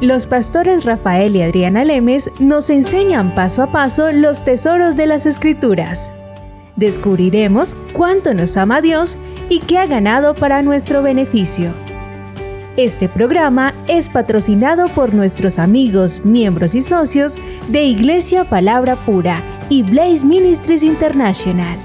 Los pastores Rafael y Adriana Lemes nos enseñan paso a paso los tesoros de las escrituras. Descubriremos cuánto nos ama Dios y qué ha ganado para nuestro beneficio. Este programa es patrocinado por nuestros amigos, miembros y socios de Iglesia Palabra Pura y Blaze Ministries International.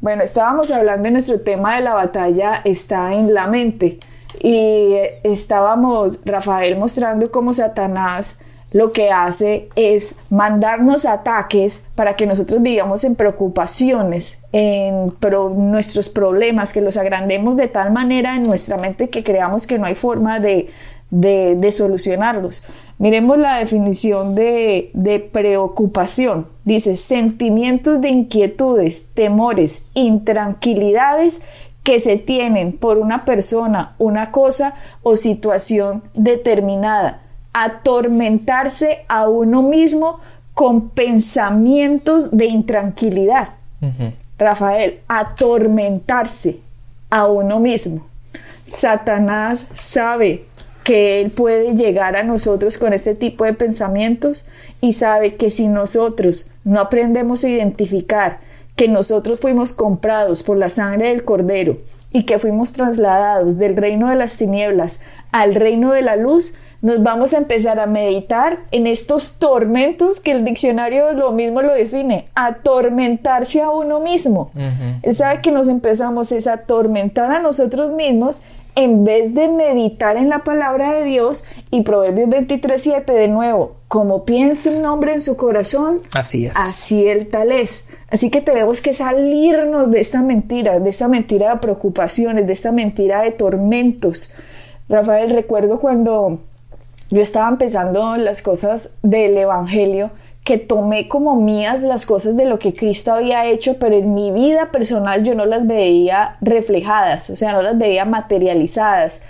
Bueno, estábamos hablando de nuestro tema de la batalla está en la mente y estábamos, Rafael, mostrando cómo Satanás lo que hace es mandarnos ataques para que nosotros vivamos en preocupaciones, en nuestros problemas, que los agrandemos de tal manera en nuestra mente que creamos que no hay forma de, de, solucionarlos. Miremos la definición de, de preocupación. Dice, sentimientos de inquietudes, temores, intranquilidades que se tienen por una persona, una cosa o situación determinada. Atormentarse a uno mismo con pensamientos de intranquilidad. Rafael, atormentarse a uno mismo. Satanás sabe que Él puede llegar a nosotros con este tipo de pensamientos y sabe que si nosotros no aprendemos a identificar que nosotros fuimos comprados por la sangre del Cordero y que fuimos trasladados del reino de las tinieblas al reino de la luz, nos vamos a empezar a meditar en estos tormentos que el diccionario lo mismo lo define, atormentarse a uno mismo. Él sabe que nos empezamos a atormentar a nosotros mismos en vez de meditar en la palabra de Dios y Proverbios 23.7 de nuevo, como piensa un hombre en su corazón, así es. Así el tal es. Así que tenemos que salirnos de esta mentira, de esta mentira de preocupaciones, de esta mentira de tormentos. Rafael, recuerdo cuando yo estaba empezando las cosas del Evangelio, que tomé como mías las cosas de lo que Cristo había hecho, pero en mi vida personal yo no las veía reflejadas, o sea, no las veía materializadas.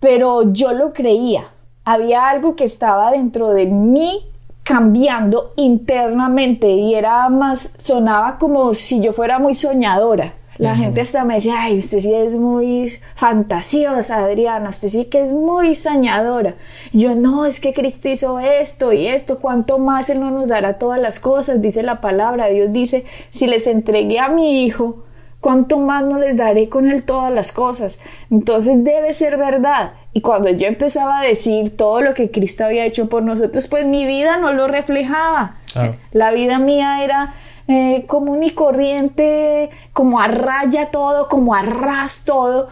Pero yo lo creía. Había algo que estaba dentro de mí cambiando internamente y era más, sonaba como si yo fuera muy soñadora. La gente hasta me decía, ay, usted sí es muy fantasiosa, Adriana, usted sí que es muy soñadora. Y yo, no, es que Cristo hizo esto y esto, cuánto más Él no nos dará todas las cosas, dice la palabra. Dios dice, si les entregué a mi hijo, cuánto más no les daré con Él todas las cosas. Entonces debe ser verdad. Y cuando yo empezaba a decir todo lo que Cristo había hecho por nosotros, pues mi vida no lo reflejaba. La vida mía era eh, común y corriente, como a raya todo, como a ras todo,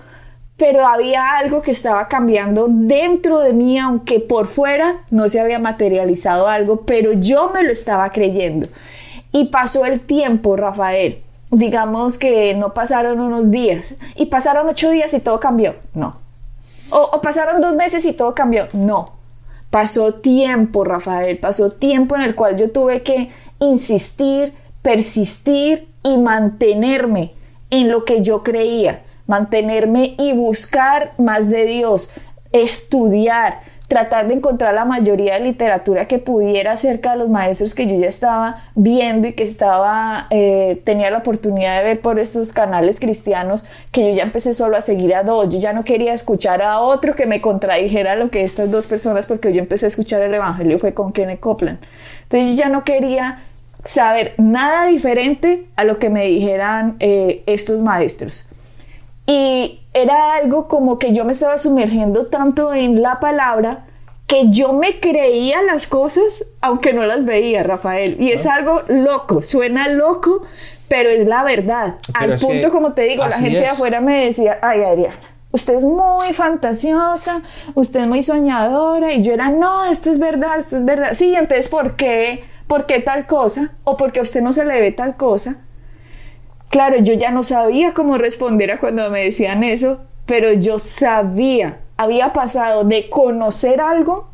pero había algo que estaba cambiando dentro de mí, aunque por fuera no se había materializado algo, pero yo me lo estaba creyendo. Y pasó el tiempo, Rafael. Digamos que no pasaron unos días y pasaron ocho días y todo cambió. No. O, o pasaron dos meses y todo cambió. No. Pasó tiempo, Rafael. Pasó tiempo en el cual yo tuve que insistir, persistir y mantenerme en lo que yo creía, mantenerme y buscar más de Dios, estudiar, tratar de encontrar la mayoría de literatura que pudiera acerca de los maestros que yo ya estaba viendo y que estaba eh, tenía la oportunidad de ver por estos canales cristianos que yo ya empecé solo a seguir a dos. Yo ya no quería escuchar a otro que me contradijera lo que estas dos personas porque yo empecé a escuchar el evangelio fue con Kenneth Copeland. Entonces yo ya no quería saber nada diferente a lo que me dijeran eh, estos maestros. Y era algo como que yo me estaba sumergiendo tanto en la palabra que yo me creía las cosas aunque no las veía, Rafael. Y es algo loco, suena loco, pero es la verdad. Al punto, como te digo, la gente de afuera me decía, ay, Adriana. Usted es muy fantasiosa, usted es muy soñadora, y yo era, no, esto es verdad, esto es verdad. Sí, entonces, ¿por qué? ¿Por qué tal cosa? ¿O porque a usted no se le ve tal cosa? Claro, yo ya no sabía cómo responder a cuando me decían eso, pero yo sabía, había pasado de conocer algo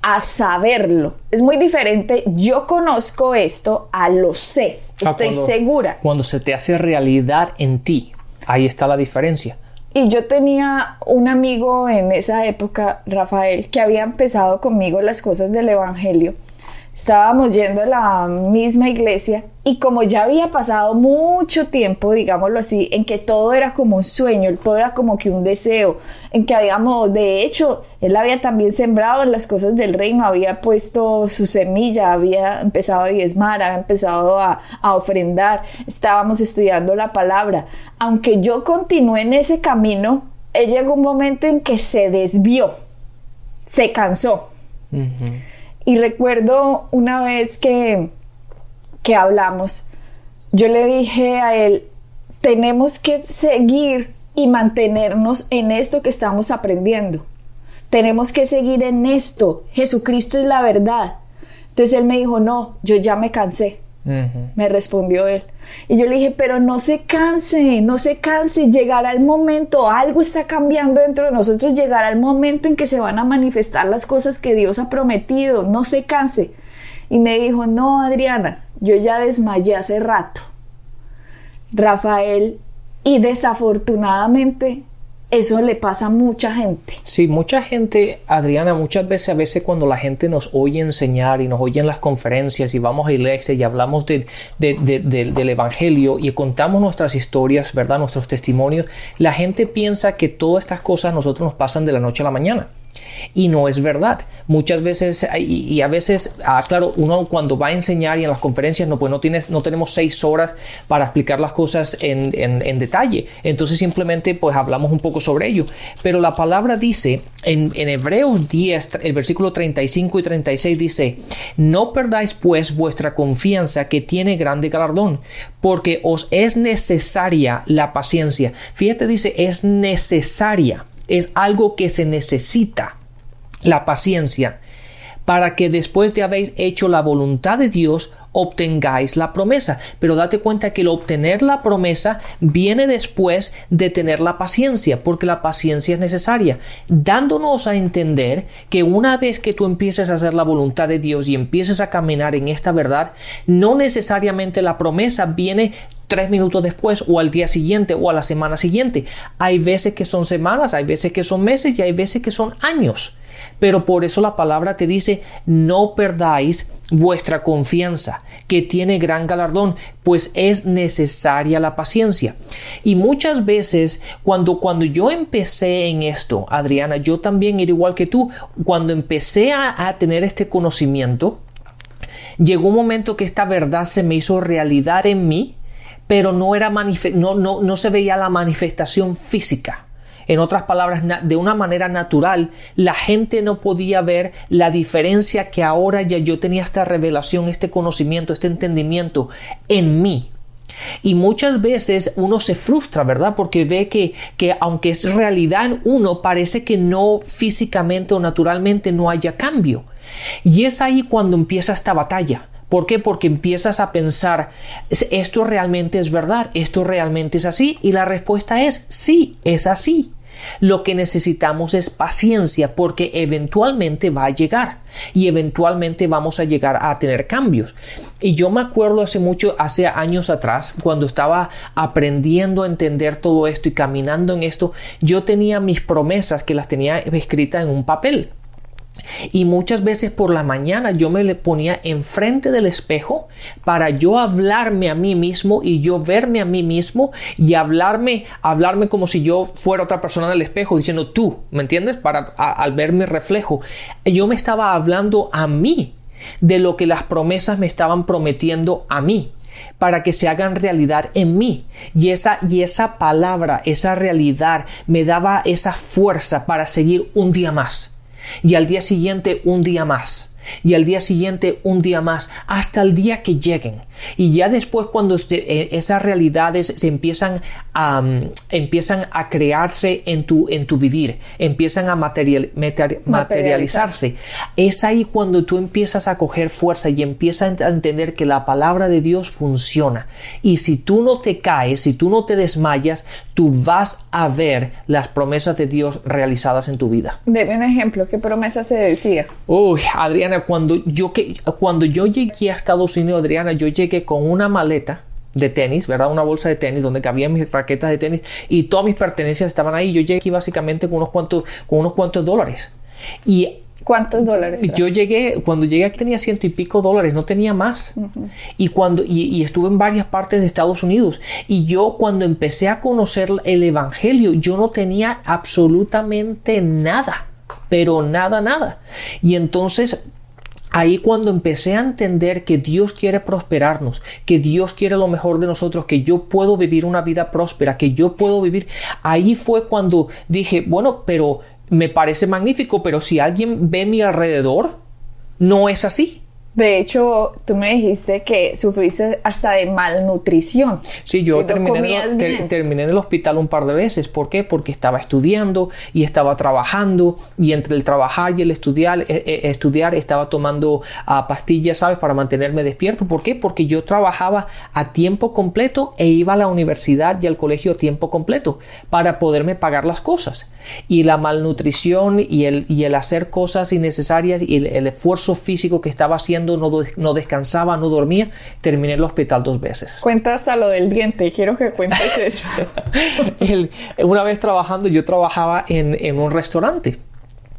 a saberlo. Es muy diferente, yo conozco esto a lo sé, ah, estoy segura. Cuando se te hace realidad en ti, ahí está la diferencia. Y yo tenía un amigo en esa época, Rafael, que había empezado conmigo las cosas del Evangelio estábamos yendo a la misma iglesia y como ya había pasado mucho tiempo, digámoslo así, en que todo era como un sueño, todo era como que un deseo, en que habíamos, de hecho, él había también sembrado en las cosas del reino, había puesto su semilla, había empezado a diezmar, había empezado a, a ofrendar, estábamos estudiando la palabra. Aunque yo continué en ese camino, él llegó un momento en que se desvió, se cansó. Y recuerdo una vez que, que hablamos, yo le dije a él, tenemos que seguir y mantenernos en esto que estamos aprendiendo. Tenemos que seguir en esto. Jesucristo es la verdad. Entonces él me dijo, no, yo ya me cansé. Me respondió él. Y yo le dije, pero no se canse, no se canse, llegará el momento, algo está cambiando dentro de nosotros, llegará el momento en que se van a manifestar las cosas que Dios ha prometido, no se canse. Y me dijo, no, Adriana, yo ya desmayé hace rato. Rafael, y desafortunadamente eso le pasa a mucha gente. Sí, mucha gente, Adriana, muchas veces, a veces cuando la gente nos oye enseñar y nos oye en las conferencias y vamos a iglesia y hablamos del Evangelio y contamos nuestras historias, ¿verdad? Nuestros testimonios, la gente piensa que todas estas cosas a nosotros nos pasan de la noche a la mañana. Y no es verdad. Muchas veces, y, a veces, ah, claro, uno cuando va a enseñar y en las conferencias, no, pues no, tienes, no tenemos seis horas para explicar las cosas en, en, detalle. Entonces simplemente pues hablamos un poco sobre ello. Pero la palabra dice, en, en Hebreos 10, el versículo 35 y 36 dice, no perdáis pues vuestra confianza que tiene grande galardón, porque os es necesaria la paciencia. Fíjate, dice, es necesaria es algo que se necesita, la paciencia, para que después de haber hecho la voluntad de Dios, obtengáis la promesa. Pero date cuenta que el obtener la promesa viene después de tener la paciencia, porque la paciencia es necesaria, dándonos a entender que una vez que tú empieces a hacer la voluntad de Dios y empieces a caminar en esta verdad, no necesariamente la promesa viene tres minutos después o al día siguiente o a la semana siguiente. Hay veces que son semanas, hay veces que son meses y hay veces que son años. Pero por eso la palabra te dice, no perdáis vuestra confianza, que tiene gran galardón, pues es necesaria la paciencia. Y muchas veces cuando, cuando yo empecé en esto, Adriana, yo también era igual que tú, cuando empecé a, tener este conocimiento, llegó un momento que esta verdad se me hizo realidad en mí, pero no, era no, no, no se veía la manifestación física. En otras palabras, de una manera natural, la gente no podía ver la diferencia que ahora ya yo tenía esta revelación, este conocimiento, este entendimiento en mí. Y muchas veces uno se frustra, ¿verdad? Porque ve que, que aunque es realidad en uno, parece que no físicamente o naturalmente no haya cambio. Y es ahí cuando empieza esta batalla. ¿Por qué? Porque empiezas a pensar, ¿esto realmente es verdad? ¿Esto realmente es así? Y la respuesta es sí, es así. Lo que necesitamos es paciencia porque eventualmente va a llegar y eventualmente vamos a llegar a tener cambios. Y yo me acuerdo hace mucho, hace años atrás, cuando estaba aprendiendo a entender todo esto y caminando en esto, yo tenía mis promesas que las tenía escritas en un papel. Y muchas veces por la mañana yo me le ponía enfrente del espejo para yo hablarme a mí mismo y yo verme a mí mismo y hablarme, hablarme como si yo fuera otra persona en el espejo diciendo tú, ¿me entiendes? Para al ver mi reflejo. Yo me estaba hablando a mí de lo que las promesas me estaban prometiendo a mí para que se hagan realidad en mí. Y esa, y esa palabra, esa realidad me daba esa fuerza para seguir un día más y al día siguiente un día más y al día siguiente un día más hasta el día que lleguen y ya después cuando eh, esas realidades se empiezan a, empiezan a crearse en tu, en tu vivir, empiezan a materializarse, es ahí cuando tú empiezas a coger fuerza y empiezas a entender que la palabra de Dios funciona. Y si tú no te caes, si tú no te desmayas, tú vas a ver las promesas de Dios realizadas en tu vida. Deme un ejemplo, ¿qué promesa se decía? Uy, Adriana, cuando yo, que, cuando yo llegué a Estados Unidos, Adriana, yo llegué con una maleta de tenis, ¿verdad? Una bolsa de tenis donde cabían mis raquetas de tenis y todas mis pertenencias estaban ahí. Yo llegué aquí básicamente con unos cuantos, con unos cuantos dólares. Y ¿Cuántos dólares? Yo llegué, cuando llegué aquí tenía ciento y pico dólares, no tenía más. Y cuando, y, estuve en varias partes de Estados Unidos. Y yo cuando empecé a conocer el Evangelio, yo no tenía absolutamente nada. Pero nada, nada. Y entonces Ahí cuando empecé a entender que Dios quiere prosperarnos, que Dios quiere lo mejor de nosotros, que yo puedo vivir una vida próspera, que yo puedo vivir, ahí fue cuando dije, bueno, pero me parece magnífico, pero si alguien ve mi alrededor, no es así. De hecho, tú me dijiste que sufriste hasta de malnutrición. Sí, yo terminé, en el hospital un par de veces. ¿Por qué? Porque estaba estudiando y estaba trabajando y entre el trabajar y el estudiar, eh, eh, estudiar estaba tomando ah, pastillas, ¿sabes? Para mantenerme despierto. ¿Por qué? Porque yo trabajaba a tiempo completo e iba a la universidad y al colegio a tiempo completo para poderme pagar las cosas. Y la malnutrición y el, y el hacer cosas innecesarias y el esfuerzo físico que estaba haciendo no, descansaba, no dormía, terminé en el hospital dos veces. Cuenta hasta lo del diente, quiero que cuentes eso. una vez trabajando, yo trabajaba en un restaurante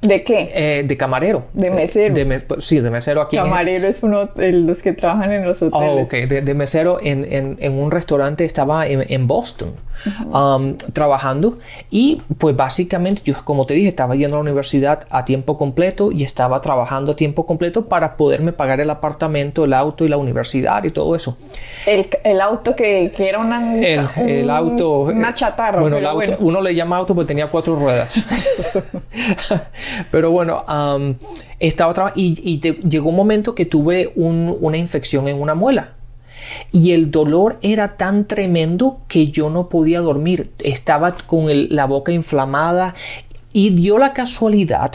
¿De qué? Eh, de camarero. De mesero. sí, de mesero aquí. Camarero es uno de los que trabajan en los hoteles. Oh, ok. De, mesero en, un restaurante estaba en, Boston um, trabajando y pues básicamente yo como te dije estaba yendo a la universidad a tiempo completo y estaba trabajando a tiempo completo para poderme pagar el apartamento, el auto y la universidad y todo eso. El, auto que, era una, el, auto, una chatarra. Bueno, el auto, uno le llama auto porque tenía cuatro ruedas. Pero bueno, estaba y, y llegó un momento que tuve una infección en una muela. Y el dolor era tan tremendo que yo no podía dormir. Estaba con la boca inflamada y dio la casualidad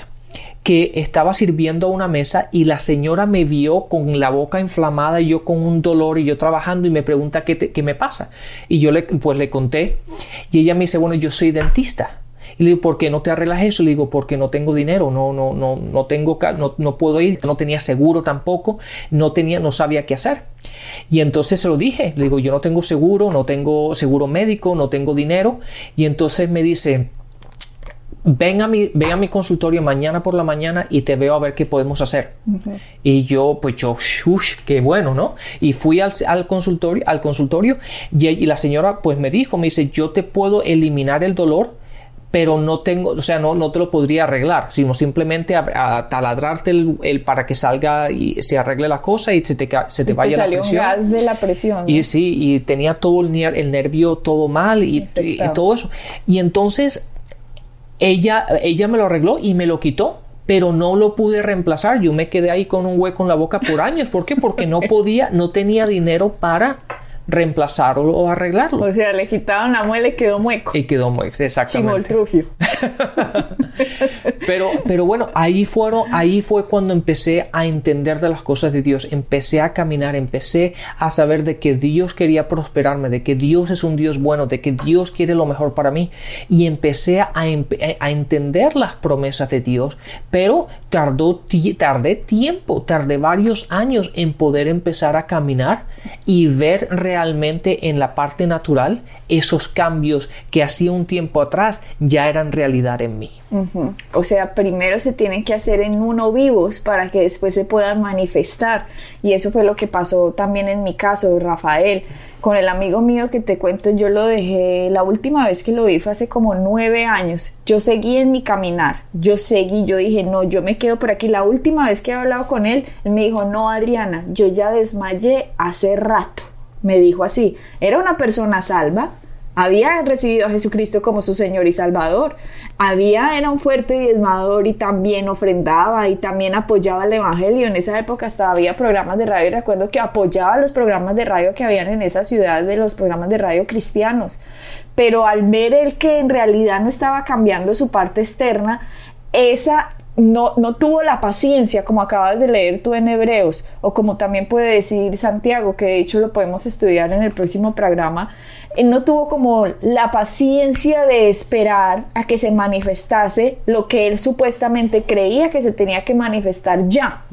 que estaba sirviendo a una mesa y la señora me vio con la boca inflamada y yo con un dolor y yo trabajando y me pregunta qué, qué me pasa. Y yo le, pues le conté y ella me dice, bueno, yo soy dentista. Y le digo, ¿por qué no te arreglas eso? Le digo, porque no tengo dinero, no, no, no, no tengo, no, no puedo ir, no tenía seguro tampoco, no tenía, no sabía qué hacer. Y entonces se lo dije, le digo, yo no tengo seguro, no tengo seguro médico, no tengo dinero. Y entonces me dice, ven a mi, ven a mi consultorio mañana por la mañana y te veo a ver qué podemos hacer. Y yo, pues yo, qué bueno, ¿no? Y fui al, consultorio, al consultorio y, y, la señora pues me dijo, me dice, yo te puedo eliminar el dolor pero no tengo, o sea, no, no te lo podría arreglar, sino simplemente a, taladrarte el, para que salga y se arregle la cosa y se te, se te vaya la presión. gas de la presión. Y sí, y tenía todo el, el nervio todo mal y, todo eso. Y entonces ella, ella me lo arregló y me lo quitó pero no lo pude reemplazar. Yo me quedé ahí con un hueco en la boca por años. ¿Por qué? Porque no podía, no tenía dinero para reemplazarlo o arreglarlo. O sea, le quitaron la muela y quedó mueco. Y quedó mueco, exactamente. pero, pero bueno, ahí fueron, ahí fue cuando empecé a entender de las cosas de Dios. Empecé a caminar, empecé a saber de que Dios quería prosperarme, de que Dios es un Dios bueno, de que Dios quiere lo mejor para mí. Y empecé a, a entender las promesas de Dios, pero tardó, tardé tiempo, tardé varios años en poder empezar a caminar y ver realmente realmente en la parte natural esos cambios que hacía un tiempo atrás ya eran realidad en mí. O sea, primero se tienen que hacer en uno vivos para que después se puedan manifestar. Y eso fue lo que pasó también en mi caso, Rafael. Con el amigo mío que te cuento, yo lo dejé, la última vez que lo vi fue hace como nueve años. Yo seguí en mi caminar, yo seguí, yo dije, no, yo me quedo por aquí. La última vez que he hablado con él, él me dijo, no, Adriana, yo ya desmayé hace rato me dijo así, era una persona salva, había recibido a Jesucristo como su Señor y Salvador, había, era un fuerte diezmador y también ofrendaba y también apoyaba el Evangelio. En esa época hasta había programas de radio recuerdo que apoyaba los programas de radio que habían en esa ciudad de los programas de radio cristianos. Pero al ver él que en realidad no estaba cambiando su parte externa, esa no, no, tuvo la paciencia, como acabas de leer tú en Hebreos, o como también puede decir Santiago, que de hecho lo podemos estudiar en el próximo programa, él no tuvo como la paciencia de esperar a que se manifestase lo que él supuestamente creía que se tenía que manifestar ya.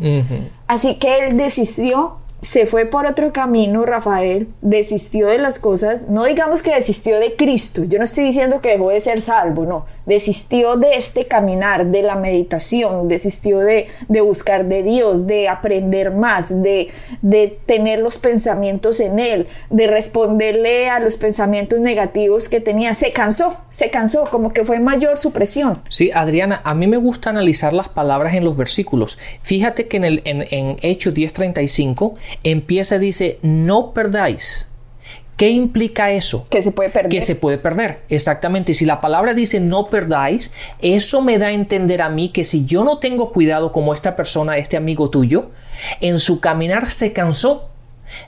Así que él desistió se fue por otro camino, Rafael, desistió de las cosas, no digamos que desistió de Cristo, yo no estoy diciendo que dejó de ser salvo, no, desistió de este caminar, de la meditación, desistió de, de buscar de Dios, de aprender más, de, de tener los pensamientos en Él, de responderle a los pensamientos negativos que tenía, se cansó, se cansó, como que fue mayor su presión. Sí, Adriana, a mí me gusta analizar las palabras en los versículos. Fíjate que en, el, en, en Hechos 10:35, empieza, dice, no perdáis. ¿Qué implica eso? Que se puede perder. Que se puede perder, exactamente. Si la palabra dice no perdáis, eso me da a entender a mí que si yo no tengo cuidado como esta persona, este amigo tuyo, en su caminar se cansó,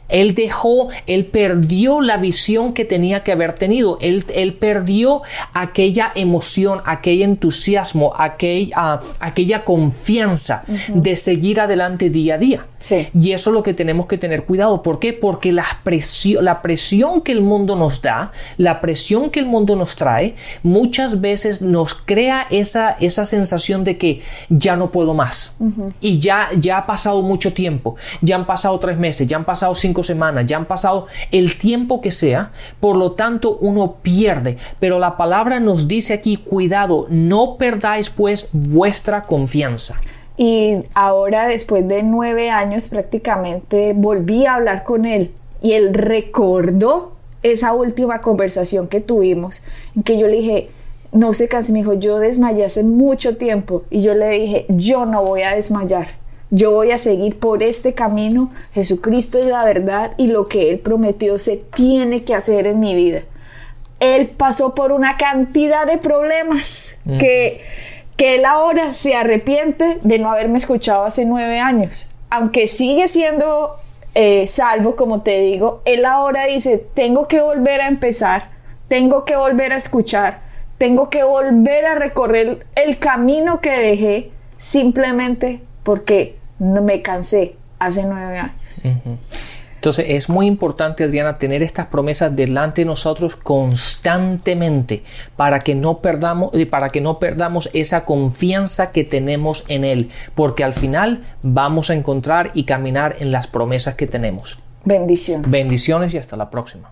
él dejó, él perdió la visión que tenía que haber tenido. Él, él perdió aquella emoción, aquel entusiasmo, aquella, aquella confianza de seguir adelante día a día. Y eso es lo que tenemos que tener cuidado. ¿Por qué? Porque la presión, la presión que el mundo nos da, la presión que el mundo nos trae, muchas veces nos crea esa, esa sensación de que ya no puedo más. Y ya, ya ha pasado mucho tiempo. Ya han pasado tres meses, ya han pasado cinco semanas, ya han pasado el tiempo que sea, por lo tanto uno pierde. Pero la palabra nos dice aquí, cuidado, no perdáis pues vuestra confianza. Y ahora, después de nueve años prácticamente, volví a hablar con él y él recordó esa última conversación que tuvimos, en que yo le dije, no se canse, me dijo, yo desmayé hace mucho tiempo y yo le dije, yo no voy a desmayar yo voy a seguir por este camino. Jesucristo es la verdad y lo que Él prometió se tiene que hacer en mi vida. Él pasó por una cantidad de problemas que, que Él ahora se arrepiente de no haberme escuchado hace nueve años. Aunque sigue siendo eh, salvo, como te digo, Él ahora dice, tengo que volver a empezar, tengo que volver a escuchar, tengo que volver a recorrer el camino que dejé simplemente porque no me cansé hace nueve años. Entonces es muy importante, Adriana, tener estas promesas delante de nosotros constantemente para que no perdamos, eh, para que no perdamos esa confianza que tenemos en Él, porque al final vamos a encontrar y caminar en las promesas que tenemos. Bendiciones. Bendiciones y hasta la próxima.